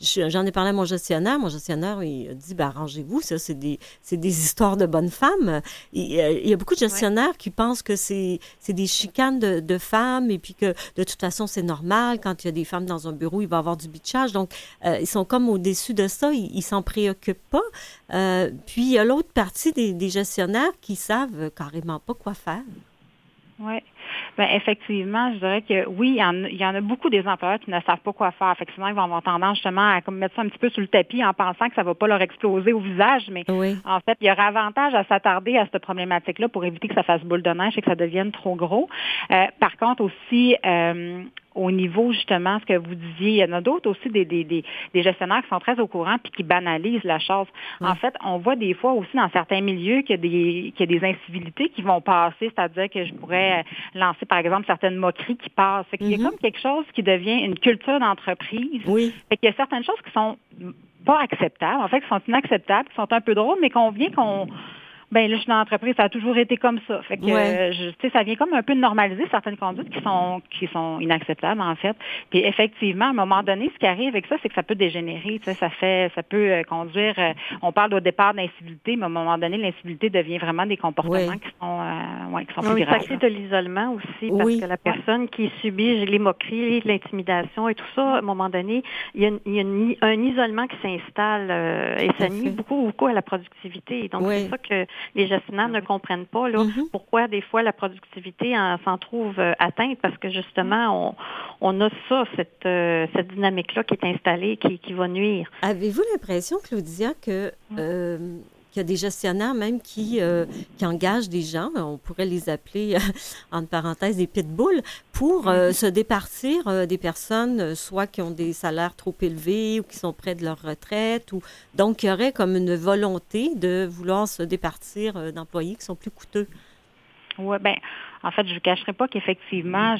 j'en ai, parlé à mon gestionnaire. Mon gestionnaire, il dit, ben, arrangez-vous, ça, c'est des, des histoires de bonnes femmes. Il, euh, il y a beaucoup de gestionnaires qui pensent que c'est des chicanes de, de, femmes et puis que de toute façon, c'est normal. Quand il y a des femmes dans un bureau, il va y avoir du bitchage. Donc, ils sont comme au-dessus de ça. Ils s'en préoccupent pas. puis, il y a l'autre partie des, des gestionnaires qui savent carrément pas quoi faire. Oui. Bien, effectivement, je dirais que oui, il y, en, il y en a beaucoup des employeurs qui ne savent pas quoi faire. Effectivement, ils vont avoir tendance justement à comme, mettre ça un petit peu sous le tapis en pensant que ça ne va pas leur exploser au visage. Mais en fait, il y aura avantage à s'attarder à cette problématique-là pour éviter que ça fasse boule de neige et que ça devienne trop gros. Euh, par contre, aussi, euh, au niveau justement ce que vous disiez, il y en a d'autres aussi des, des, des, gestionnaires qui sont très au courant puis qui banalisent la chose. En fait, on voit des fois aussi dans certains milieux qu'il y a des, qu'il y a des incivilités qui vont passer, c'est-à-dire que je pourrais lancer par exemple certaines moqueries qui passent. Il y a mm-hmm. comme quelque chose qui devient une culture d'entreprise. Oui. Fait qu'il y a certaines choses qui sont pas acceptables, en fait, qui sont inacceptables, qui sont un peu drôles, mais qu'on vient qu'on ben là, je suis dans l'entreprise, ça a toujours été comme ça. Fait que, euh, tu sais, ça vient comme un peu normaliser certaines conduites qui sont qui sont inacceptables en fait. Puis effectivement, à un moment donné, ce qui arrive avec ça, c'est que ça peut dégénérer. Tu sais, ça fait, ça peut euh, conduire. Euh, on parle au départ d'incivilité, mais à un moment donné, l'incivilité devient vraiment des comportements qui sont, ouais, qui sont plus graves. Ça crée de l'isolement aussi, parce que la personne qui subit les moqueries, l'intimidation et tout ça, à un moment donné, il y a, il y a un isolement qui s'installe et ça nuit beaucoup, beaucoup à la productivité. Donc c'est ça que les gestionnaires ne comprennent pas là, mm-hmm. pourquoi des fois la productivité s'en trouve euh, atteinte parce que justement on, on a ça, cette, euh, cette dynamique-là qui est installée, qui, qui va nuire. Avez-vous l'impression, Claudia, que euh, il y a des gestionnaires même qui, euh, qui engagent des gens, on pourrait les appeler, entre parenthèses, des pitbulls, pour euh, mm-hmm. se départir euh, des personnes, soit qui ont des salaires trop élevés ou qui sont près de leur retraite. Ou... Donc, il y aurait comme une volonté de vouloir se départir d'employés qui sont plus coûteux. Oui, bien, en fait, je ne cacherai pas qu'effectivement,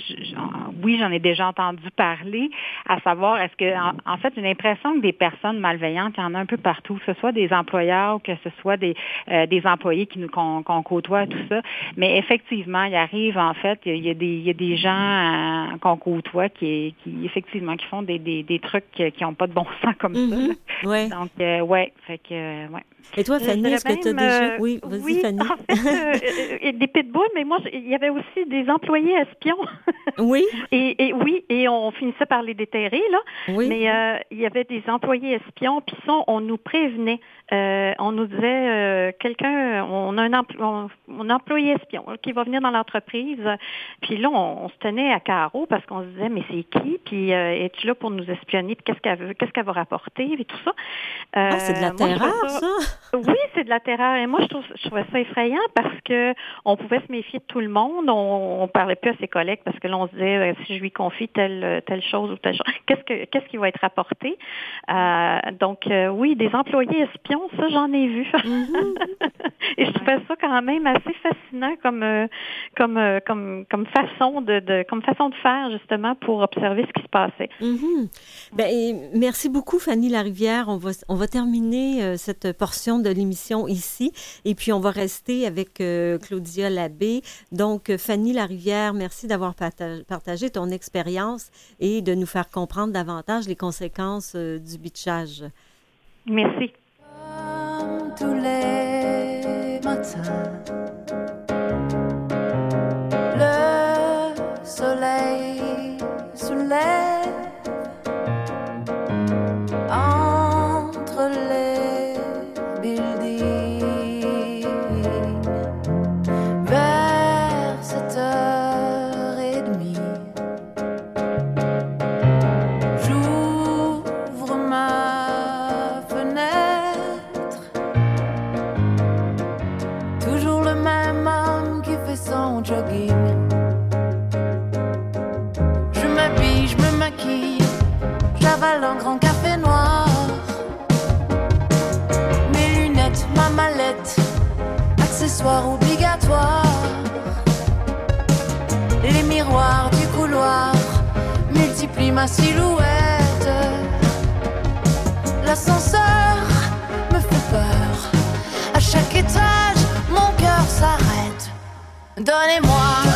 oui, j'en ai déjà entendu parler, à savoir, est-ce que, en, fait, j'ai l'impression que des personnes malveillantes, il y en a un peu partout, que ce soit des employeurs ou que ce soit des, euh, des employés qui nous qu'on côtoie, tout ça. Mais effectivement, il arrive, en fait, il y a des, il y a des gens euh, qu'on côtoie qui, qui, effectivement, qui font des, des, des trucs qui n'ont pas de bon sens comme ça. Mm-hmm. Ouais. Donc, euh, ouais, fait que, ouais. Et toi, Fanny, est-ce que tu as déjà... Oui, vas-y, Fanny. En fait, des pitbulls, mais moi, il y avait aussi des employés espions. Oui. et, oui, et on finissait par les déterrer, là. Oui. Mais euh, il y avait des employés espions, puis ça, on nous prévenait. Euh, on nous disait, euh, quelqu'un, on a un, un employé espion qui va venir dans l'entreprise. Puis là, on, se tenait à carreau parce qu'on se disait, mais c'est qui? Puis es-tu là pour nous espionner? Puis qu'est-ce qu'elle veut? Qu'est-ce qu'elle va rapporter? Et tout ça. ah, c'est de la terreur, ça? Oui, c'est de la terreur. Et moi, je, trouve, je trouvais ça effrayant parce que on pouvait se méfier de tout le monde. On, on parlait plus à ses collègues parce que là, on se disait euh, si je lui confie telle telle chose ou telle chose, qu'est-ce que qu'est-ce qui va être rapporté? Euh, Donc euh, oui, des employés espions, ça j'en ai vu. Mm-hmm. Et je trouvais ça quand même assez fascinant comme comme comme comme façon de, de, comme façon de faire justement pour observer ce qui se passait. Mm-hmm. ben, merci beaucoup Fanny Larivière. On va on va terminer cette portion de l'émission ici et puis on va rester avec Claudia Labbé. Donc Fanny Larivière, merci d'avoir partagé ton expérience et de nous faire comprendre davantage les conséquences euh, du bitchage. Merci. Tous les matins, le soleil soulève obligatoire. Les miroirs du couloir multiplient ma silhouette. L'ascenseur me fait peur. À chaque étage, mon cœur s'arrête. Donnez-moi.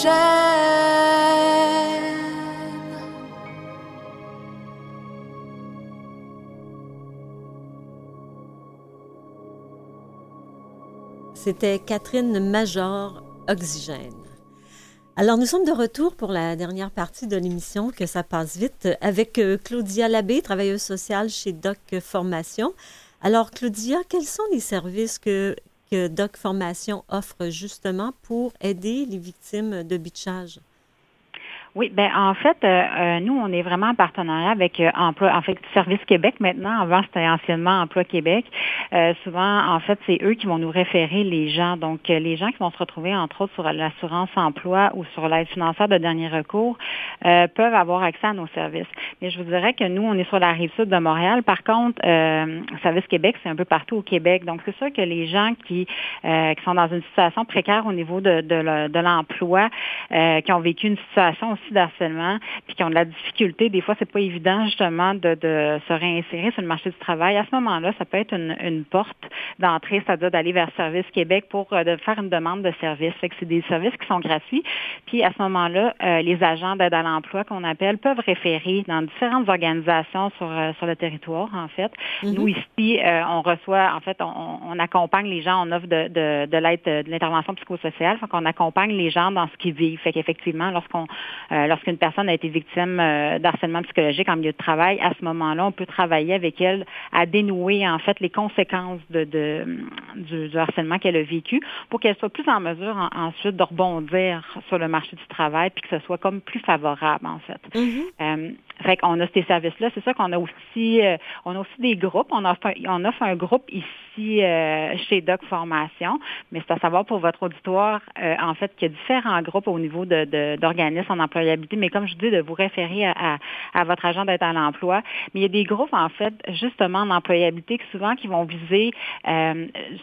C'était Catherine Major, Oxygène. Alors, nous sommes de retour pour la dernière partie de l'émission, que ça passe vite, avec euh, Claudia Labbé, travailleuse sociale chez Doc Formation. Alors, Claudia, quels sont les services que que Doc Formation offre justement pour aider les victimes de bitchage. Oui, ben en fait, euh, euh, nous, on est vraiment en partenariat avec euh, Emploi, en fait, Service Québec maintenant. Avant, c'était anciennement Emploi Québec. souvent, en fait, c'est eux qui vont nous référer les gens. Donc, les gens qui vont se retrouver, entre autres, sur l'assurance emploi ou sur l'aide financière de dernier recours, peuvent avoir accès à nos services. Mais je vous dirais que nous, on est sur la rive sud de Montréal. Par contre, Service Québec, c'est un peu partout au Québec. Donc, c'est sûr que les gens qui, qui sont dans une situation précaire au niveau de, de l'emploi, qui ont vécu une situation d'harcèlement, puis qui ont de la difficulté, des fois, c'est pas évident justement de, se réinsérer sur le marché du travail. À ce moment-là, ça peut être une, porte d'entrée, c'est-à-dire d'aller vers Service Québec pour euh, de faire une demande de service. Fait que c'est des services qui sont gratuits. Puis à ce moment-là, euh, les agents d'aide à l'emploi qu'on appelle peuvent référer dans différentes organisations sur, euh, sur le territoire, en fait. Mm-hmm. Nous, ici, on reçoit, en fait, on, accompagne les gens, on offre de, de, de l'aide de l'intervention psychosociale. Fait qu'on accompagne les gens dans ce qu'ils vivent. Fait qu'effectivement, lorsqu'on euh, lorsqu'une personne a été victime euh, d'harcèlement psychologique en milieu de travail, à ce moment-là, on peut travailler avec elle à dénouer en fait les conséquences de, du, harcèlement qu'elle a vécu pour qu'elle soit plus en mesure ensuite de rebondir sur le marché du travail puis que ce soit comme plus favorable en fait. Mm-hmm. Euh, fait qu'on a ces services-là. C'est ça qu'on a aussi, euh, on a aussi des groupes. On offre, un, on offre un groupe ici euh, chez Doc Formation, mais c'est à savoir pour votre auditoire, euh, en fait, qu'il y a différents groupes au niveau de, d'organismes en employabilité. Mais comme je dis, de vous référer à, à, votre agent d'être à l'emploi. Mais il y a des groupes, en fait, justement en employabilité, qui souvent qui vont viser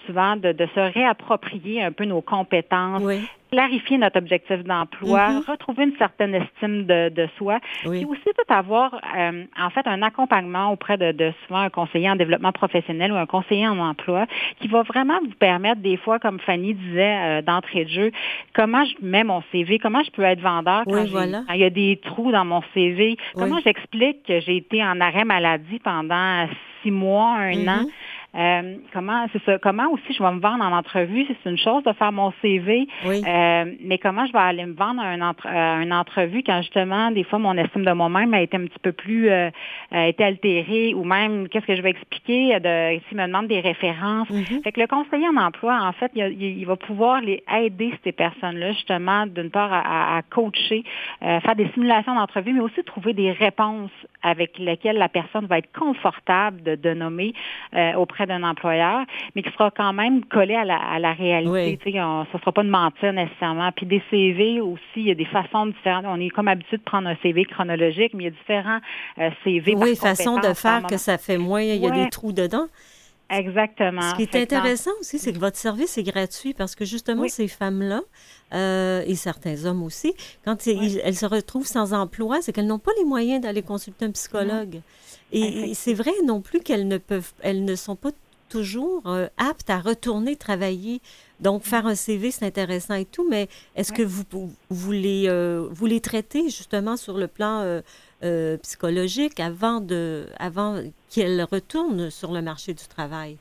souvent de, de, se réapproprier un peu nos compétences, oui clarifier notre objectif d'emploi, mm-hmm. retrouver une certaine estime de, de soi, et aussi tout avoir euh, en fait un accompagnement auprès de, de, souvent un conseiller en développement professionnel ou un conseiller en emploi qui va vraiment vous permettre des fois, comme Fanny disait euh, d'entrée de jeu, comment je mets mon CV, comment je peux être vendeur quand, il y a des trous dans mon CV, comment j'explique que j'ai été en arrêt maladie pendant six mois, un mm-hmm. an. Euh, comment c'est ça, comment aussi je vais me vendre en entrevue, c'est une chose de faire mon CV, euh, mais comment je vais aller me vendre à, une entrevue quand justement des fois mon estime de moi-même a été un petit peu plus euh, a été altérée ou même qu'est-ce que je vais expliquer de s'il me demande des références. Mm-hmm. Fait que le conseiller en emploi, en fait, il, va pouvoir les aider ces personnes-là justement d'une part à, coacher, faire des simulations d'entrevue, mais aussi trouver des réponses avec lesquelles la personne va être confortable de, de nommer auprès d'un employeur, mais qui sera quand même collé à la, réalité. Oui. On, ça ne sera pas de mentir nécessairement. Puis des CV aussi, il y a des façons différentes. On est comme habitué de prendre un CV chronologique, mais il y a différents euh, CV. Oui, façon de faire que ça fait moins, il y a des trous dedans. Exactement. Ce qui est intéressant aussi, c'est que votre service est gratuit parce que justement, ces femmes-là, euh, et certains hommes aussi, quand elles se retrouvent sans emploi, c'est qu'elles n'ont pas les moyens d'aller consulter un psychologue. Et, c'est vrai non plus qu'elles ne peuvent, elles ne sont pas toujours euh, aptes à retourner travailler. Donc, faire un CV, c'est intéressant et tout, mais est-ce que vous, vous, les, euh, vous les traitez justement sur le plan psychologique avant, de, avant qu'elles retournent sur le marché du travail?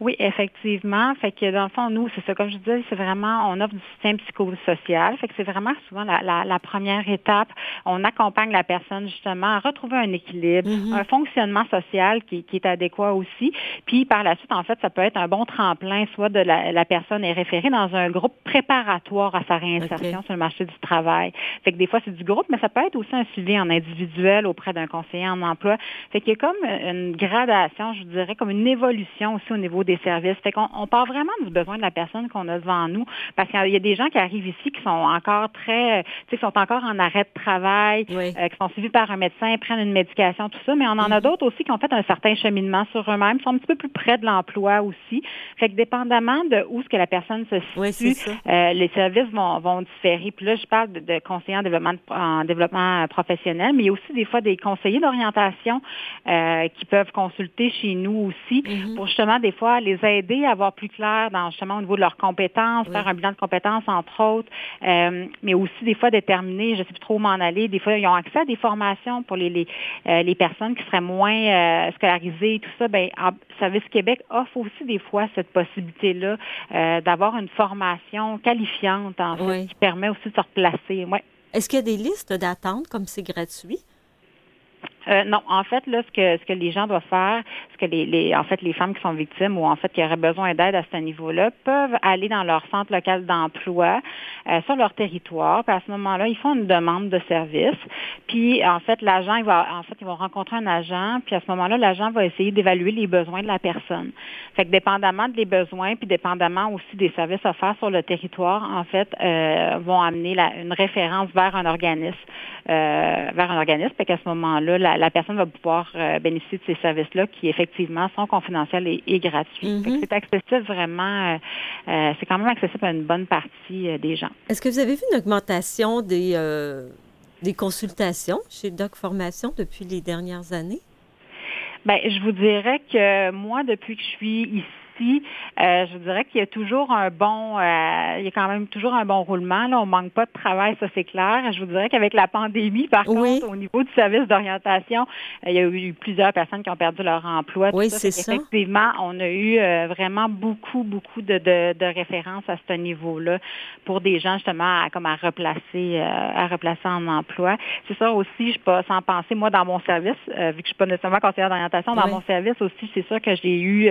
Oui, effectivement. Fait que dans le fond, nous, c'est ça, comme je disais, c'est vraiment, on offre du système psychosocial. Fait que c'est vraiment souvent la, la, première étape. On accompagne la personne justement à retrouver un équilibre, mm-hmm. un fonctionnement social qui, qui, est adéquat aussi. Puis par la suite, en fait, ça peut être un bon tremplin, soit de la, la personne est référée dans un groupe préparatoire à sa réinsertion sur le marché du travail. Fait que des fois, c'est du groupe, mais ça peut être aussi un suivi en individuel auprès d'un conseiller en emploi. Fait qu'il y a comme une gradation, je dirais, comme une évolution aussi au niveau des services. Fait qu'on on part vraiment du besoin de la personne qu'on a devant nous, parce qu'il y a des gens qui arrivent ici qui sont encore très, tu sais, qui sont encore en arrêt de travail, euh, qui sont suivis par un médecin, prennent une médication, tout ça, mais on en a mm-hmm. d'autres aussi qui ont fait un certain cheminement sur eux-mêmes, sont un petit peu plus près de l'emploi aussi. Fait que dépendamment de où ce que la personne se situe, euh, les services vont, vont différer. Puis là, je parle de, conseillers en développement, en développement professionnel, mais il y a aussi des fois des conseillers d'orientation euh, qui peuvent consulter chez nous aussi mm-hmm. pour justement des fois les aider à avoir plus clair dans justement au niveau de leurs compétences, faire un bilan de compétences entre autres, euh, mais aussi des fois déterminer, je sais plus trop où m'en aller. Des fois, ils ont accès à des formations pour les les, euh, les personnes qui seraient moins euh, scolarisées, tout ça. Ben, Service Québec offre aussi des fois cette possibilité-là d'avoir une formation qualifiante en fait, qui permet aussi de se replacer. Ouais. Est-ce qu'il y a des listes d'attente comme c'est gratuit? Euh, non, en fait, là, ce que ce que les gens doivent faire, ce que les, les en fait les femmes qui sont victimes ou en fait qui auraient besoin d'aide à ce niveau-là peuvent aller dans leur centre local d'emploi euh, sur leur territoire. Puis à ce moment-là, ils font une demande de service. Puis en fait, l'agent, il va en fait, ils vont rencontrer un agent. Puis à ce moment-là, l'agent va essayer d'évaluer les besoins de la personne. Fait que dépendamment des besoins, puis dépendamment aussi des services offerts sur le territoire, en fait, euh, vont amener la, une référence vers un organisme, euh, vers un organisme. Fait qu'à ce moment-là, la personne va pouvoir euh, bénéficier de ces services-là qui effectivement sont confidentiels et, gratuits. Mhm. C'est accessible vraiment, euh, euh, c'est quand même accessible à une bonne partie des gens. Est-ce que vous avez vu une augmentation des, des consultations chez Doc Formation depuis les dernières années? Bien, je vous dirais que moi, depuis que je suis ici, euh, je dirais qu'il y a toujours un bon, euh, il y a quand même toujours un bon roulement. Là. On manque pas de travail, ça c'est clair. Je vous dirais qu'avec la pandémie, par contre, au niveau du service d'orientation, euh, il y a eu plusieurs personnes qui ont perdu leur emploi. Oui, c'est ça. Effectivement, on a eu vraiment beaucoup, beaucoup de, de, références à ce niveau-là pour des gens justement à, comme à replacer, à replacer en emploi. C'est ça aussi, je suis pas sans penser, moi dans mon service, vu que je suis pas nécessairement conseillère d'orientation, dans mon service aussi, c'est ça que j'ai eu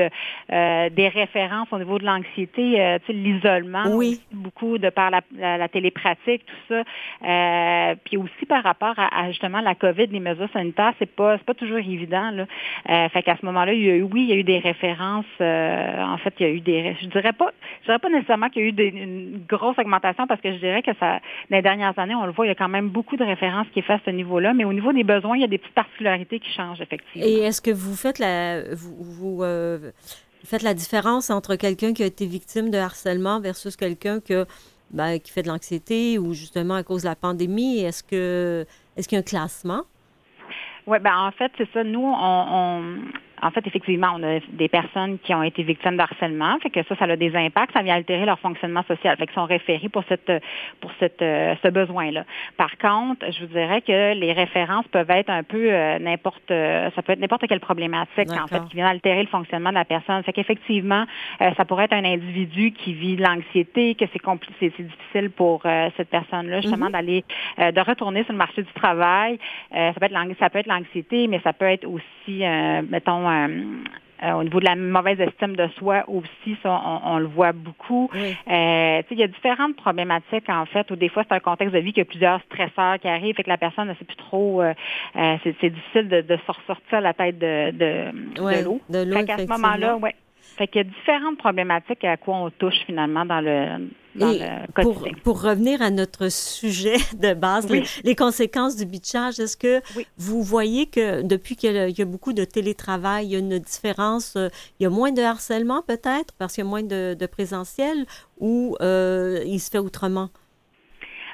des références au niveau de l'anxiété, euh, l'isolement, oui. beaucoup de par la, la, télépratique, tout ça. Euh, puis aussi par rapport à, justement la COVID, les mesures sanitaires, c'est pas c'est pas toujours évident. Là. Euh, fait qu'à ce moment-là, il y a eu, oui, il y a eu des références. Euh, en fait, il y a eu des, je dirais pas, je dirais pas nécessairement qu'il y a eu des, une grosse augmentation parce que je dirais que ça, dans les dernières années, on le voit, il y a quand même beaucoup de références qui est fait à ce niveau-là. Mais au niveau des besoins, il y a des petites particularités qui changent effectivement. Et est-ce que vous faites la, vous, vous faites la différence entre quelqu'un qui a été victime de harcèlement versus quelqu'un que, ben, qui fait de l'anxiété ou justement à cause de la pandémie? Est-ce que est-ce qu'il y a un classement? Oui, ben en fait, c'est ça. Nous, on, en fait, effectivement, on a des personnes qui ont été victimes de harcèlement, fait que ça, ça a des impacts, ça vient altérer leur fonctionnement social, fait qu'ils sont référés pour cette pour cette euh, ce besoin-là. Par contre, je vous dirais que les références peuvent être un peu euh, n'importe, euh, ça peut être n'importe quelle problématique en fait qui vient altérer le fonctionnement de la personne. Fait qu'effectivement, ça pourrait être un individu qui vit de l'anxiété, que c'est compliqué, c'est difficile pour cette personne-là justement mm-hmm. d'aller de retourner sur le marché du travail. ça peut être ça peut être l'anxiété, mais ça peut être aussi, mettons euh, euh, au niveau de la mauvaise estime de soi aussi, ça, on, le voit beaucoup. Euh, il y a différentes problématiques, en fait, où des fois, c'est un contexte de vie qu'il y a plusieurs stresseurs qui arrivent et que la personne ne sait plus trop, c'est difficile de, de sortir la tête de, de, l'eau. De l'eau, à ce moment-là, ouais, fait qu'il y a différentes problématiques à quoi on touche finalement dans le, dans le quotidien. Pour, pour, revenir à notre sujet de base, les, conséquences du bitchage, est-ce que vous voyez que depuis qu'il y, a beaucoup de télétravail, il y a une différence, euh, il y a moins de harcèlement peut-être parce qu'il y a moins de, de présentiel ou euh, il se fait autrement?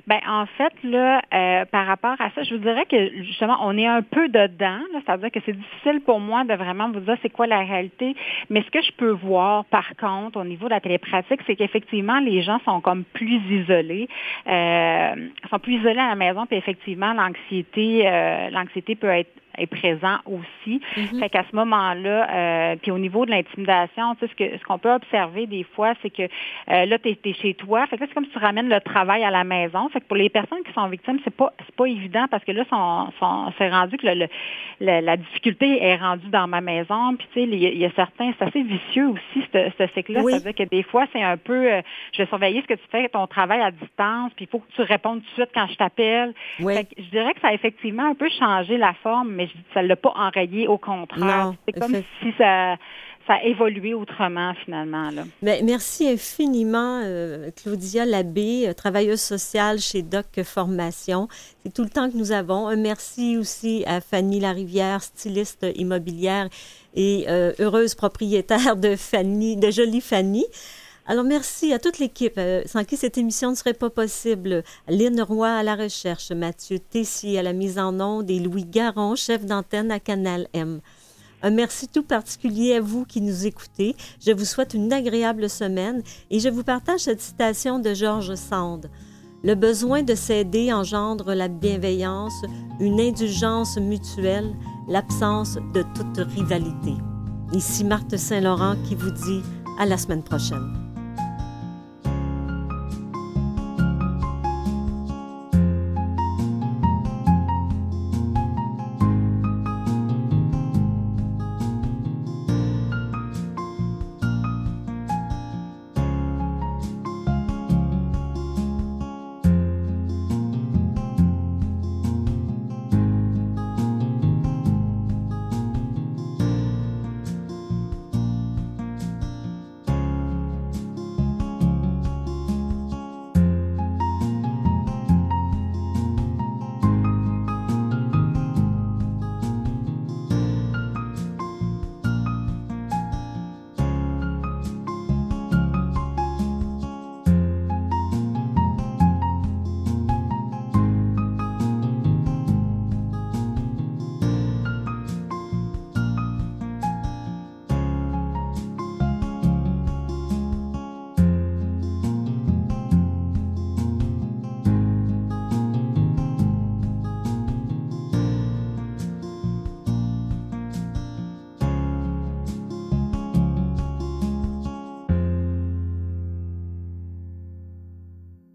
Ben en fait là, euh, par rapport à ça, je vous dirais que justement on est un peu dedans. C'est-à-dire que c'est difficile pour moi de vraiment vous dire c'est quoi la réalité. Mais ce que je peux voir par contre au niveau de la télépratique, c'est qu'effectivement les gens sont comme plus isolés, euh, sont plus isolés à la maison. Puis effectivement l'anxiété, euh, l'anxiété peut être est présent aussi. Mm-hmm. Fait qu'à ce moment-là, euh, puis au niveau de l'intimidation, tu sais, ce que ce qu'on peut observer des fois, c'est que euh, là, tu es, chez toi. Fait que c'est comme si tu ramènes le travail à la maison. Fait que pour les personnes qui sont victimes, c'est pas c'est pas évident parce que là, c'est rendu que le, la difficulté est rendue dans ma maison. Puis tu sais, il y, a certains, c'est assez vicieux aussi, ce, cycle-là. C'est-à-dire que des fois, c'est un peu euh, je vais surveiller ce que tu fais, ton travail à distance, puis il faut que tu répondes tout de suite quand je t'appelle. Fait que je dirais que ça a effectivement un peu changé la forme, mais ça ne l'a pas enrayé, au contraire. C'est comme si ça, ça a évolué autrement finalement. Là. Mais merci infiniment, euh, Claudia Labbé, euh, travailleuse sociale chez Doc Formation. C'est tout le temps que nous avons. Un merci aussi à Fanny Larivière, styliste immobilière et euh, heureuse propriétaire de Fanny, de Jolie Fanny. Alors, merci à toute l'équipe, sans qui cette émission ne serait pas possible. Lynn Roy à la recherche, Mathieu Tessier à la mise en onde et Louis Garon, chef d'antenne à Canal M. Un merci tout particulier à vous qui nous écoutez. Je vous souhaite une agréable semaine et je vous partage cette citation de Georges Sand. Le besoin de s'aider engendre la bienveillance, une indulgence mutuelle, l'absence de toute rivalité. Ici Marthe Saint-Laurent qui vous dit à la semaine prochaine.